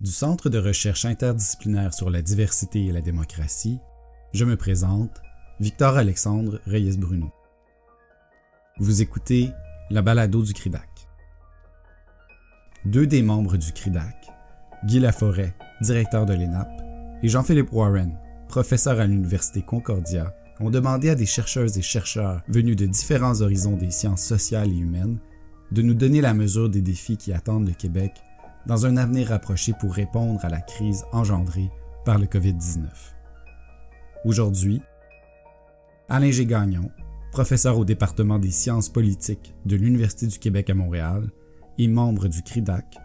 Du Centre de recherche interdisciplinaire sur la diversité et la démocratie, je me présente, Victor Alexandre Reyes-Bruno. Vous écoutez la balado du CRIDAC. Deux des membres du CRIDAC, Guy Laforêt, directeur de l'ENAP, et Jean-Philippe Warren, professeur à l'Université Concordia, ont demandé à des chercheuses et chercheurs venus de différents horizons des sciences sociales et humaines de nous donner la mesure des défis qui attendent le Québec dans un avenir rapproché pour répondre à la crise engendrée par le COVID-19. Aujourd'hui, Alain G. Professeur au département des sciences politiques de l'Université du Québec à Montréal et membre du CRIDAC,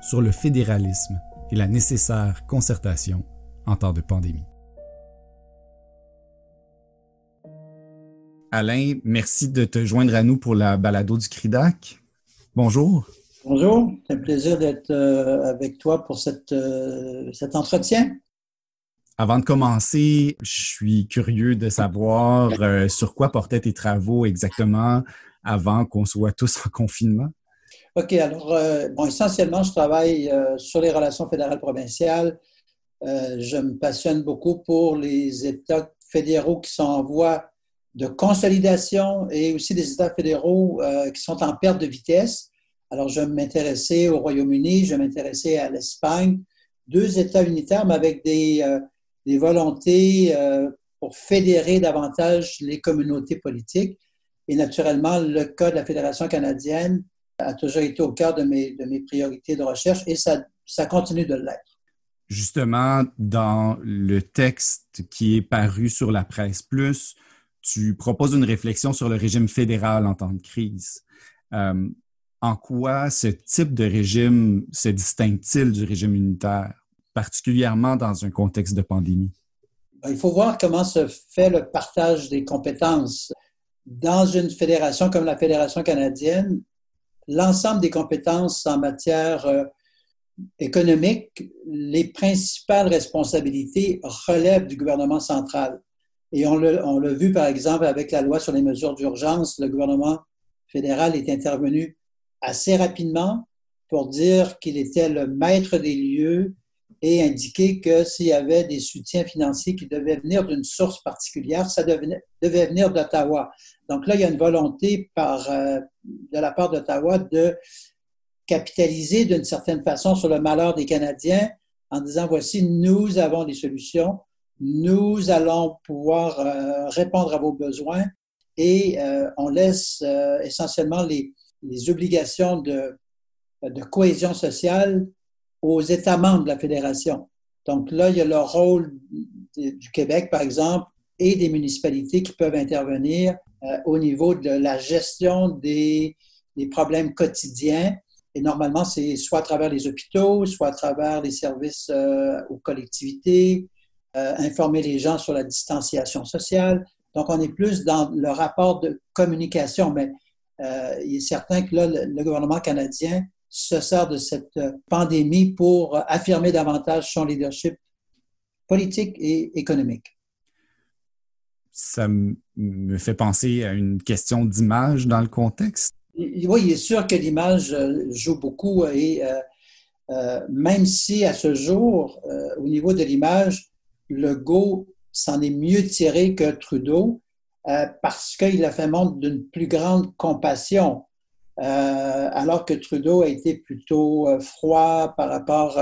sur le fédéralisme et la nécessaire concertation en temps de pandémie. Alain, merci de te joindre à nous pour la balado du CRIDAC. Bonjour. Bonjour, c'est un plaisir d'être euh, avec toi pour cette, euh, cet entretien. Avant de commencer, je suis curieux de savoir euh, sur quoi portaient tes travaux exactement avant qu'on soit tous en confinement? OK, alors, bon, essentiellement, je travaille sur les relations fédérales provinciales. je me passionne beaucoup pour les États fédéraux qui sont en voie de consolidation et aussi des États fédéraux qui sont en perte de vitesse. Alors, je m'intéressais au Royaume-Uni, je m'intéressais à l'Espagne, deux États unitaires, mais avec des, euh, des volontés euh, pour fédérer davantage les communautés politiques. Et naturellement, le cas de la Fédération canadienne a toujours été au cœur de mes, de mes priorités de recherche et ça, ça continue de l'être. Justement, dans le texte qui est paru sur la presse plus, tu proposes une réflexion sur le régime fédéral en temps de crise. Euh, en quoi ce type de régime se distingue-t-il du régime unitaire, particulièrement dans un contexte de pandémie? Ben, il faut voir comment se fait le partage des compétences. Dans une fédération comme la Fédération canadienne, l'ensemble des compétences en matière euh, économique, les principales responsabilités relèvent du gouvernement central. Et on l'a vu, par exemple, avec la loi sur les mesures d'urgence, le gouvernement fédéral est intervenu assez rapidement pour dire qu'il était le maître des lieux et indiquer que s'il y avait des soutiens financiers qui devaient venir d'une source particulière, ça devait, venir d'Ottawa. Donc là, il y a une volonté par, euh, de la part d'Ottawa de capitaliser d'une certaine façon sur le malheur des Canadiens en disant, voici, nous avons des solutions, nous allons pouvoir euh, répondre à vos besoins et euh, on laisse euh, essentiellement les, obligations de, cohésion sociale aux États membres de la Fédération. Donc là, il y a le rôle du Québec, par exemple, et des municipalités qui peuvent intervenir au niveau de la gestion des, problèmes quotidiens. Et normalement, c'est soit à travers les hôpitaux, soit à travers les services aux collectivités, euh, informer les gens sur la distanciation sociale. Donc, on est plus dans le rapport de communication, mais euh, il est certain que là, le, gouvernement canadien se sert de cette pandémie pour affirmer davantage son leadership politique et économique. Ça me fait penser à une question d'image dans le contexte. Oui, il est sûr que l'image euh, joue beaucoup et même si à ce jour, au niveau de l'image, Legault s'en est mieux tiré que Trudeau euh, parce qu'il a fait montre d'une plus grande compassion, euh, alors que Trudeau a été plutôt euh, froid par rapport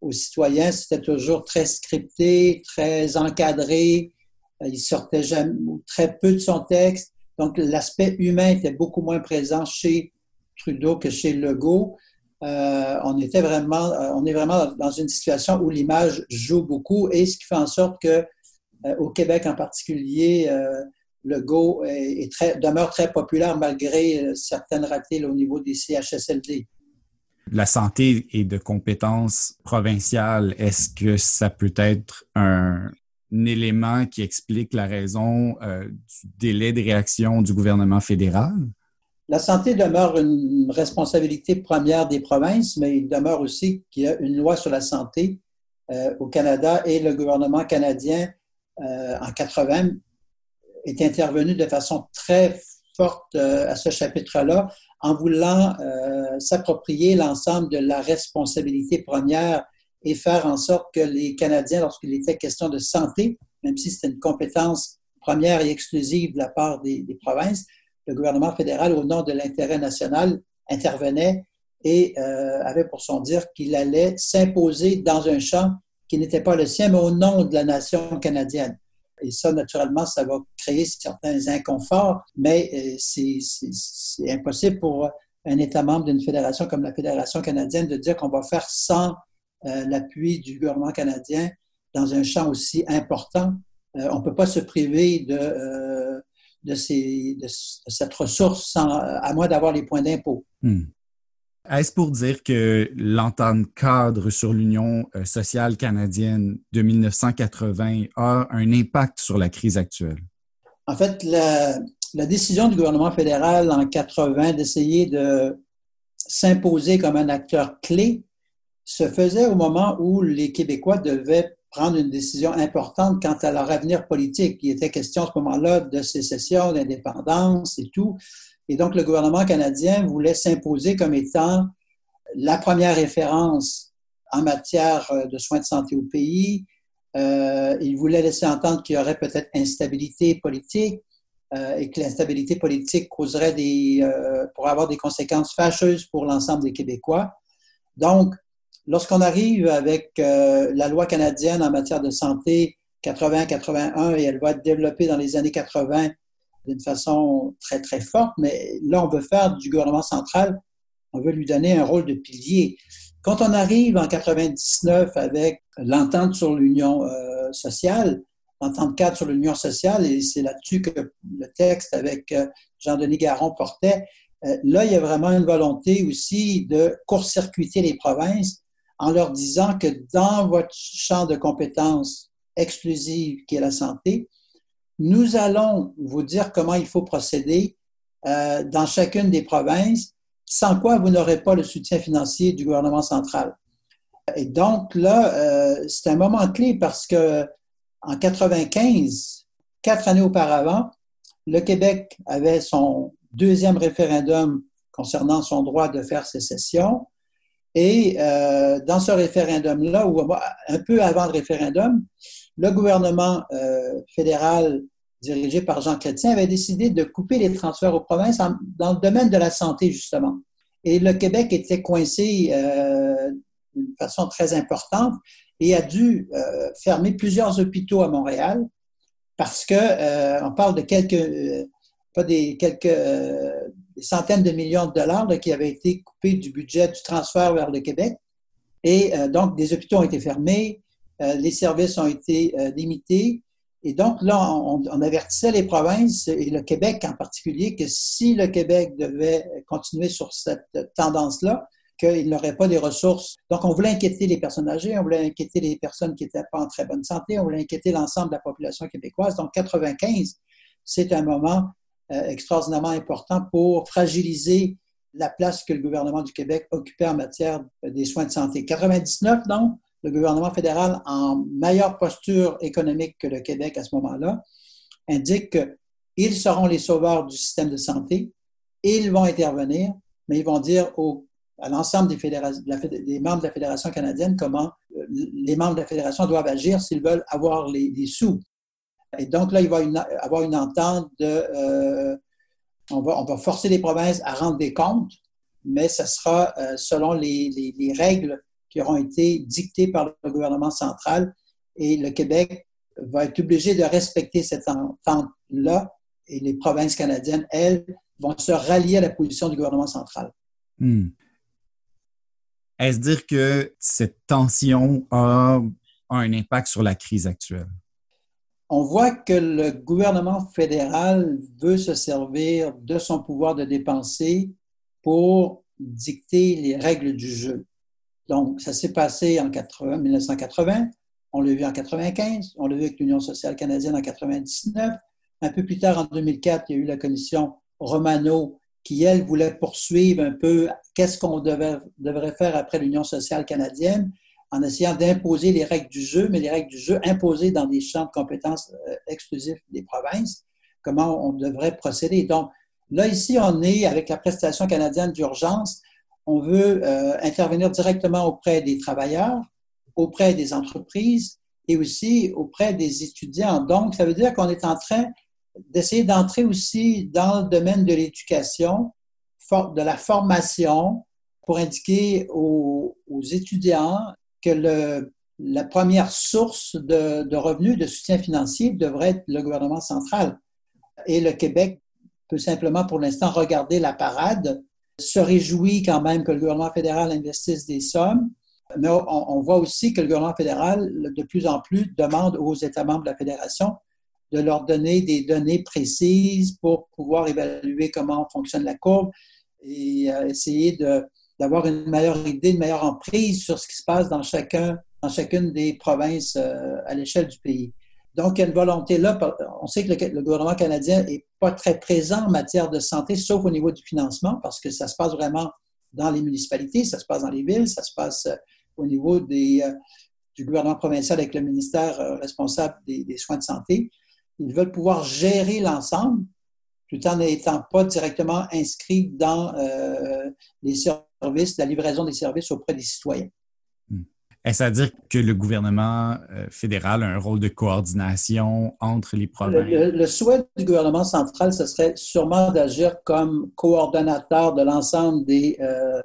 aux citoyens. C'était toujours très scripté, très encadré. il sortait jamais, très peu de son texte. Donc, l'aspect humain était beaucoup moins présent chez Trudeau que chez Legault. Euh, on était vraiment, euh, on est vraiment dans une situation où l'image joue beaucoup et ce qui fait en sorte que euh, au Québec en particulier, le Go est, très, demeure très populaire malgré certaines ratées au niveau des CHSLD. La santé est de compétence provinciale. Est-ce que ça peut être un, élément qui explique la raison du délai de réaction du gouvernement fédéral? La santé demeure une responsabilité première des provinces, mais il demeure aussi qu'il y a une loi sur la santé euh, au Canada et le gouvernement canadien euh, en 80 est intervenu de façon très forte euh, à ce chapitre-là en voulant s'approprier l'ensemble de la responsabilité première et faire en sorte que les Canadiens, lorsqu'il était question de santé, même si c'était une compétence première et exclusive de la part des, provinces, le gouvernement fédéral, au nom de l'intérêt national, intervenait et euh, avait pour son dire qu'il allait s'imposer dans un champ qui n'était pas le sien, mais au nom de la nation canadienne. Et ça, naturellement, ça va créer certains inconforts, mais euh, c'est impossible pour un État membre d'une fédération comme la Fédération canadienne de dire qu'on va faire sans euh, l'appui du gouvernement canadien dans un champ aussi important. Euh, on ne peut pas se priver de, cette ressource sans, à moins d'avoir les points d'impôt. Hmm. Est-ce pour dire que l'entente cadre sur l'Union euh, sociale canadienne de 1980 a un impact sur la crise actuelle? En fait, la, décision du gouvernement fédéral en 80 d'essayer de s'imposer comme un acteur clé se faisait au moment où les Québécois devaient prendre une décision importante quant à leur avenir politique. Il était question à ce moment-là de sécession, d'indépendance et tout. Et donc, le gouvernement canadien voulait s'imposer comme étant la première référence en matière euh, de soins de santé au pays. Euh, il voulait laisser entendre qu'il y aurait peut-être instabilité politique euh, et que l'instabilité politique causerait des, euh, pourrait avoir des conséquences fâcheuses pour l'ensemble des Québécois. Donc, lorsqu'on arrive avec la loi canadienne en matière de santé 80-81 et elle va être développée dans les années 80 d'une façon très, très forte, mais là, on veut faire du gouvernement central, on veut lui donner un rôle de pilier. Quand on arrive en 99 avec l'entente sur l'union euh, sociale, l'entente cadre sur l'union sociale, et c'est là-dessus que le texte avec euh, Jean-Denis Garon portait, euh, là, il y a vraiment une volonté aussi de court-circuiter les provinces en leur disant que dans votre champ de compétences exclusive qui est la santé, nous allons vous dire comment il faut procéder euh, dans chacune des provinces, sans quoi vous n'aurez pas le soutien financier du gouvernement central. Et donc là, euh, c'est un moment clé parce que en 95, quatre années auparavant, le Québec avait son deuxième référendum concernant son droit de faire sécession. Et euh, dans ce référendum-là, ou un peu avant le référendum, le gouvernement euh, fédéral dirigé par Jean Chrétien avait décidé de couper les transferts aux provinces dans le domaine de la santé, justement. Et le Québec était coincé euh, d'une façon très importante et a dû euh, fermer plusieurs hôpitaux à Montréal parce que euh, on parle de quelques, euh, pas des quelques des centaines de millions de dollars qui avaient été coupés du budget du transfert vers le Québec. Et donc, des hôpitaux ont été fermés, euh, les services ont été euh, limités. Et donc, là, on, avertissait les provinces et le Québec en particulier que si le Québec devait continuer sur cette tendance-là, qu'il n'aurait pas les ressources. Donc, on voulait inquiéter les personnes âgées, on voulait inquiéter les personnes qui n'étaient pas en très bonne santé, on voulait inquiéter l'ensemble de la population québécoise. Donc, 95, c'est un moment euh, extraordinairement important pour fragiliser la place que le gouvernement du Québec occupait en matière des soins de santé. 99, donc, le gouvernement fédéral, en meilleure posture économique que le Québec à ce moment-là, indique qu'ils seront les sauveurs du système de santé, ils vont intervenir, mais ils vont dire à l'ensemble des, membres de la Fédération canadienne comment euh, les membres de la Fédération doivent agir s'ils veulent avoir les, sous. Et donc là, il va y avoir une entente de... Euh, on, va, forcer les provinces à rendre des comptes, mais ce sera euh, selon les, règles qui auront été dictées par le gouvernement central et le Québec va être obligé de respecter cette entente-là et les provinces canadiennes, elles, vont se rallier à la position du gouvernement central. Hmm. Est-ce dire que cette tension a, un impact sur la crise actuelle? On voit que le gouvernement fédéral veut se servir de son pouvoir de dépenser pour dicter les règles du jeu. Donc, ça s'est passé en 80, 1980, on l'a vu en 95, on l'a vu avec l'Union sociale canadienne en 99. Un peu plus tard, en 2004, il y a eu la commission Romano qui, elle, voulait poursuivre un peu qu'est-ce qu'on devrait faire après l'Union sociale canadienne en essayant d'imposer les règles du jeu, mais les règles du jeu imposées dans des champs de compétences euh, exclusifs des provinces, comment on devrait procéder. Donc, là, ici, on est avec la prestation canadienne d'urgence on veut euh, intervenir directement auprès des travailleurs auprès des entreprises et aussi auprès des étudiants. Donc, ça veut dire qu'on est en train d'essayer d'entrer aussi dans le domaine de l'éducation, de la formation, pour indiquer aux, étudiants que le, la première source de, de, revenus, de soutien financier devrait être le gouvernement central. Et le Québec peut simplement pour l'instant regarder la parade, se réjouit quand même que le gouvernement fédéral investisse des sommes, mais on, voit aussi que le gouvernement fédéral, de plus en plus, demande aux États membres de la fédération de leur donner des données précises pour pouvoir évaluer comment fonctionne la courbe et euh, essayer d'avoir une meilleure idée, une meilleure emprise sur ce qui se passe dans, chacun, dans chacune des provinces euh, à l'échelle du pays. Donc, il volonté là. On sait que le, gouvernement canadien n'est pas très présent en matière de santé, sauf au niveau du financement, parce que ça se passe vraiment dans les municipalités, ça se passe dans les villes, ça se passe euh, au niveau euh, du gouvernement provincial avec le ministère euh, responsable des, soins de santé. Ils veulent pouvoir gérer l'ensemble tout en n'étant pas directement inscrits dans les services, la livraison des services auprès des citoyens. Est-ce à dire que le gouvernement euh, fédéral a un rôle de coordination entre les provinces? Le, souhait du gouvernement central, ce serait sûrement d'agir comme coordonnateur de l'ensemble des, euh,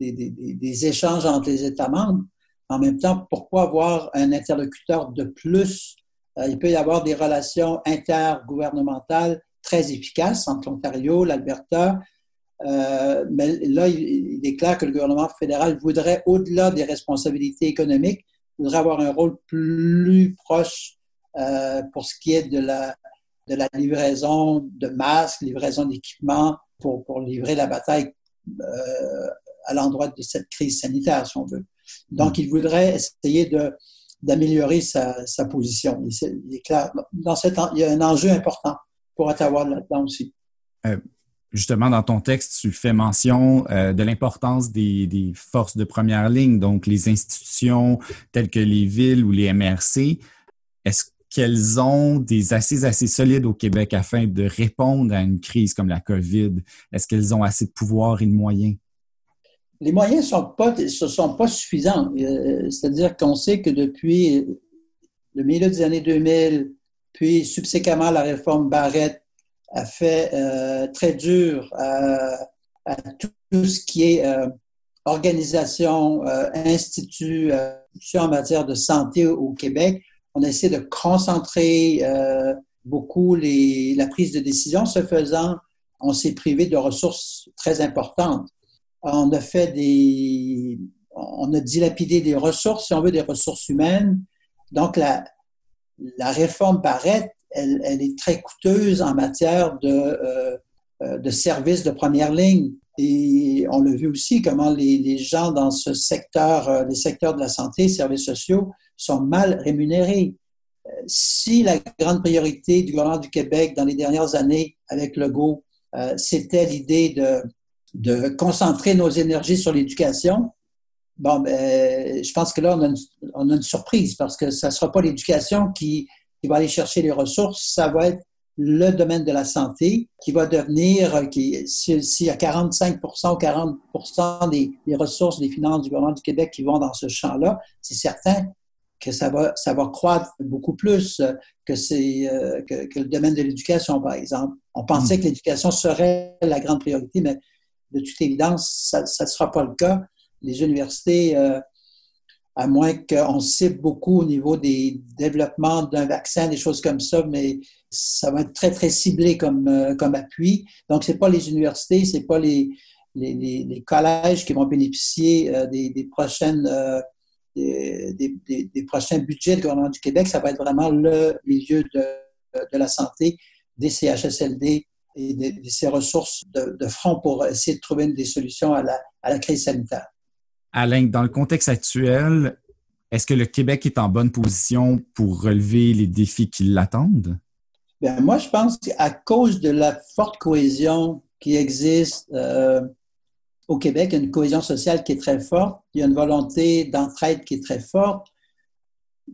des, échanges entre les États membres. En même temps, pourquoi avoir un interlocuteur de plus? Euh, il peut y avoir des relations intergouvernementales très efficaces entre l'Ontario, l'Alberta, euh, mais là, il, est clair que le gouvernement fédéral voudrait, au-delà des responsabilités économiques, voudrait avoir un rôle plus proche euh, pour ce qui est de la, de la livraison de masques, livraison d'équipements pour, pour livrer la bataille euh, à l'endroit de cette crise sanitaire, si on veut. Donc, il voudrait essayer de, d'améliorer sa, sa position. Il, est clair. Dans cette, il y a un enjeu important pour Ottawa là-dedans aussi justement, dans ton texte, tu fais mention euh, de l'importance des, forces de première ligne, donc les institutions telles que les villes ou les MRC. Est-ce qu'elles ont des assises assez solides au Québec afin de répondre à une crise comme la COVID? Est-ce qu'elles ont assez de pouvoir et de moyens? Les moyens ne sont pas, suffisants. Euh, c'est-à-dire qu'on sait que depuis le milieu des années 2000, puis subséquemment la réforme Barrette, a fait euh, très dur à, tout ce qui est euh, organisation, euh, institut, en matière de santé au Québec. On a essayé de concentrer beaucoup les, la prise de décision. Ce faisant, on s'est privé de ressources très importantes. On a fait des, on a dilapidé des ressources, si on veut, des ressources humaines. Donc, la, la réforme paraît elle, est très coûteuse en matière de, euh, euh, de services de première ligne. Et on l'a vu aussi comment les, les, gens dans ce secteur, euh, les secteurs de la santé, services sociaux, sont mal rémunérés. Si la grande priorité du gouvernement du Québec dans les dernières années avec le GO, c'était l'idée de, de concentrer nos énergies sur l'éducation, bon, ben, je pense que là, on a, une, on a une surprise parce que ça ne sera pas l'éducation qui, qui va aller chercher les ressources, ça va être le domaine de la santé qui va devenir, euh, qui, s'il y a 45% ou 40 des, des, ressources des finances du gouvernement du Québec qui vont dans ce champ-là, c'est certain que ça va, ça va croître beaucoup plus que, c'est, euh, que, que, le domaine de l'éducation, par exemple. On pensait mm. que l'éducation serait la grande priorité, mais de toute évidence, ça ne sera pas le cas. Les universités euh, à moins qu'on cible beaucoup au niveau des développements d'un vaccin, des choses comme ça, mais ça va être très, très ciblé comme, euh, comme appui. Donc, ce n'est pas les universités, ce n'est pas les, les, collèges qui vont bénéficier euh, des, prochaines, euh, des, prochains budgets du gouvernement du Québec. Ça va être vraiment le milieu de, de la santé, des CHSLD et de, ces ressources de, de front pour essayer de trouver des solutions à la, à la crise sanitaire. Alain, dans le contexte actuel, est-ce que le Québec est en bonne position pour relever les défis qui l'attendent? Bien, moi, je pense qu'à cause de la forte cohésion qui existe euh, au Québec, une cohésion sociale qui est très forte, il y a une volonté d'entraide qui est très forte.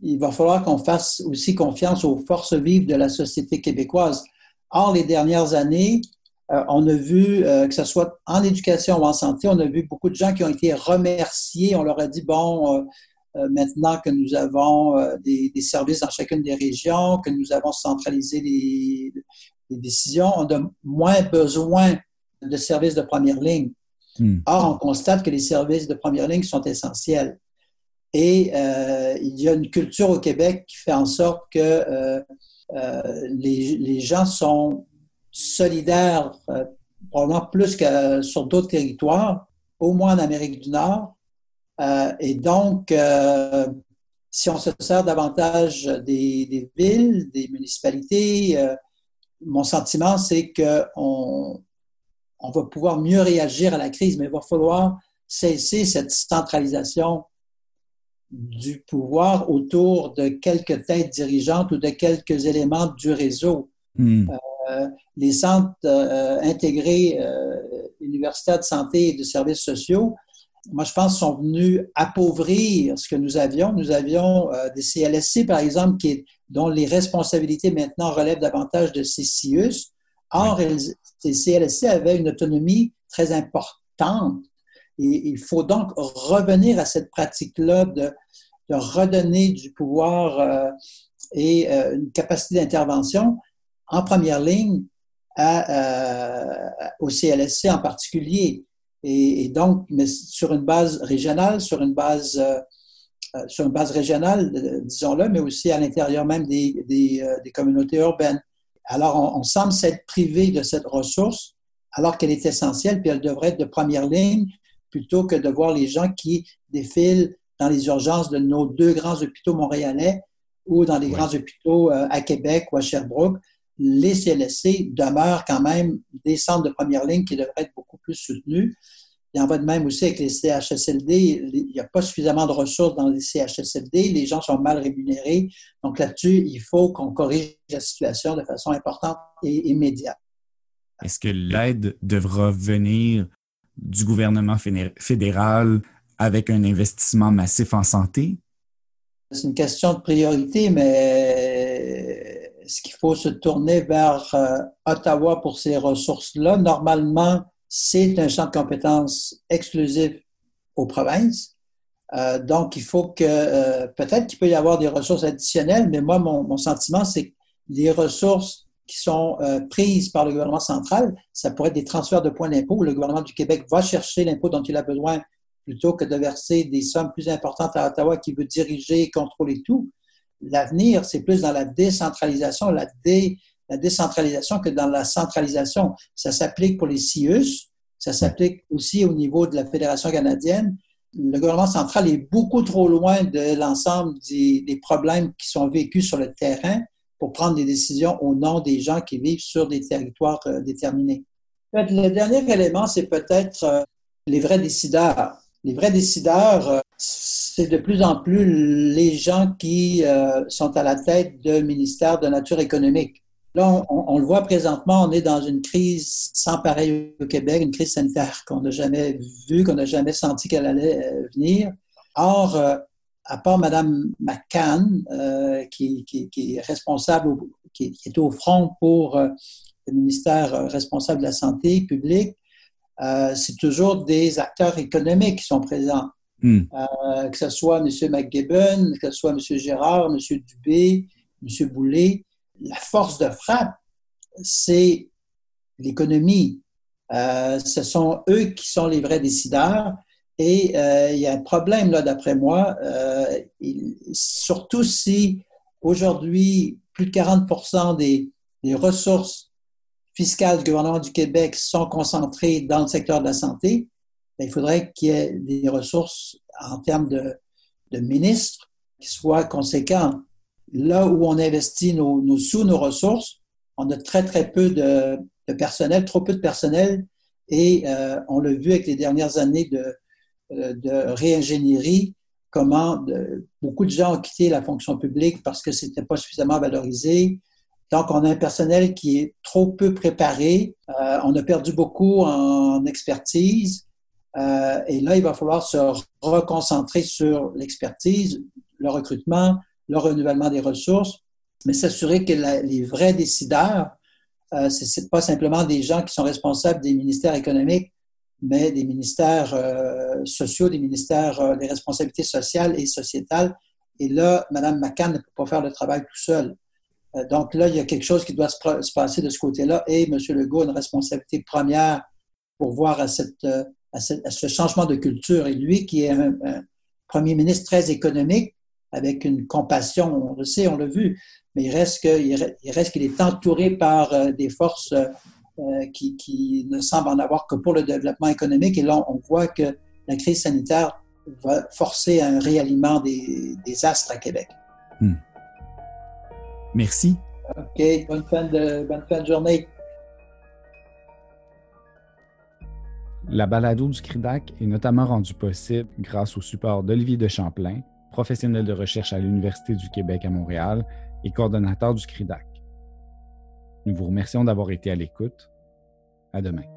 Il va falloir qu'on fasse aussi confiance aux forces vives de la société québécoise. Or, les dernières années, euh, on a vu, euh, que ce soit en éducation ou en santé, on a vu beaucoup de gens qui ont été remerciés. On leur a dit, bon, maintenant que nous avons des, services dans chacune des régions, que nous avons centralisé les, les décisions, on a moins besoin de services de première ligne. Hmm. Or, on constate que les services de première ligne sont essentiels. Et euh, il y a une culture au Québec qui fait en sorte que euh, euh, les, les, gens sont solidaires, probablement plus que sur d'autres territoires, au moins en Amérique du Nord. et donc, si on se sert davantage des, des villes, des municipalités, mon sentiment, c'est qu'on on va pouvoir mieux réagir à la crise, mais il va falloir cesser cette centralisation du pouvoir autour de quelques têtes dirigeantes ou de quelques éléments du réseau. Hmm. Euh, les centres euh, intégrés euh, universitaires de santé et de services sociaux, moi, je pense, sont venus appauvrir ce que nous avions. Nous avions des CLSC, par exemple, qui, dont les responsabilités maintenant relèvent davantage de CCIUS. Or, ces CLSC avaient une autonomie très importante. Et il faut donc revenir à cette pratique-là de, de, redonner du pouvoir euh, et euh, une capacité d'intervention en première ligne à, euh, au CLSC en particulier. Et, et, donc, mais sur une base régionale, sur une base, sur une base régionale, disons-le, mais aussi à l'intérieur même des, des, des communautés urbaines. Alors, on, semble s'être privé de cette ressource alors qu'elle est essentielle, puis elle devrait être de première ligne plutôt que de voir les gens qui défilent dans les urgences de nos deux grands hôpitaux montréalais ou dans les grands hôpitaux euh, à Québec ou à Sherbrooke. Les CLSC demeurent quand même des centres de première ligne qui devraient être beaucoup plus soutenus. Il en va de même aussi avec les CHSLD. Il n'y a pas suffisamment de ressources dans les CHSLD. Les gens sont mal rémunérés. Donc là-dessus, il faut qu'on corrige la situation de façon importante et immédiate. Est-ce que l'aide devra venir du gouvernement fédéral avec un investissement massif en santé? C'est une question de priorité, mais est-ce qu'il faut se tourner vers euh, Ottawa pour ces ressources-là? Normalement, c'est un champ de compétences exclusif aux provinces. Euh, donc, il faut que, euh, peut-être qu'il peut y avoir des ressources additionnelles, mais moi, mon, sentiment, c'est que les ressources qui sont prises par le gouvernement central, ça pourrait être des transferts de points d'impôt. Le gouvernement du Québec va chercher l'impôt dont il a besoin plutôt que de verser des sommes plus importantes à Ottawa qui veut diriger et contrôler tout. L'avenir, c'est plus dans la décentralisation, la dé, la décentralisation que dans la centralisation. Ça s'applique pour les CIUS, ça s'applique aussi au niveau de la Fédération canadienne. Le gouvernement central est beaucoup trop loin de l'ensemble des, des, problèmes qui sont vécus sur le terrain pour prendre des décisions au nom des gens qui vivent sur des territoires euh, déterminés. Le dernier élément, c'est peut-être euh, les vrais décideurs. Les vrais décideurs, euh, c'est de plus en plus les gens qui sont à la tête de ministères de nature économique. Là, on, le voit présentement, on est dans une crise sans pareil au Québec, une crise sanitaire qu'on n'a jamais vue, qu'on n'a jamais senti qu'elle allait euh, venir. Or, euh, à part Mme McCann, euh, qui, est responsable, qui, est au front pour le ministère responsable de la santé publique, c'est toujours des acteurs économiques qui sont présents. Hmm. que ce soit M. McGibbon, que ce soit M. Gérard, M. Dubé, M. Boulay la force de frappe, c'est l'économie. Euh, ce sont eux qui sont les vrais décideurs. Et euh, il y a un problème là, d'après moi, euh, surtout si aujourd'hui plus de 40 des, des, ressources fiscales du gouvernement du Québec sont concentrées dans le secteur de la santé, il faudrait qu'il y ait des ressources en termes de, de ministres qui soient conséquents là où on investit nos, sous, nos ressources, on a très, très peu de, personnel, trop peu de personnel. Et euh, on l'a vu avec les dernières années de, euh, de réingénierie, comment beaucoup de gens ont quitté la fonction publique parce que c'était pas suffisamment valorisé. Donc, on a un personnel qui est trop peu préparé. Euh, on a perdu beaucoup en expertise. Et là, il va falloir se reconcentrer sur l'expertise, le recrutement, le renouvellement des ressources, mais s'assurer que les vrais décideurs, euh, ce n'est pas simplement des gens qui sont responsables des ministères économiques, mais des ministères euh, sociaux, des ministères euh, des responsabilités sociales et sociétales. Et là, Mme McCann ne peut pas faire le travail tout seul. Euh, donc là, il y a quelque chose qui doit se, passer de ce côté-là et M. Legault a une responsabilité première pour voir à, cette, à, ce changement de culture. Et lui, qui est un, premier ministre très économique, avec une compassion, on le sait, on l'a vu, mais il reste qu'il est entouré par des forces euh, qui, ne semble en avoir que pour le développement économique. Et là, on voit que la crise sanitaire va forcer un réalignement des, astres à Québec. Hmm. Merci. OK, bonne fin, de, bonne fin de journée. La balado du CRIDAC est notamment rendue possible grâce au support d'Olivier de Champlain, professionnel de recherche à l'Université du Québec à Montréal et coordonnateur du CRIDAC. Nous vous remercions d'avoir été à l'écoute. À demain.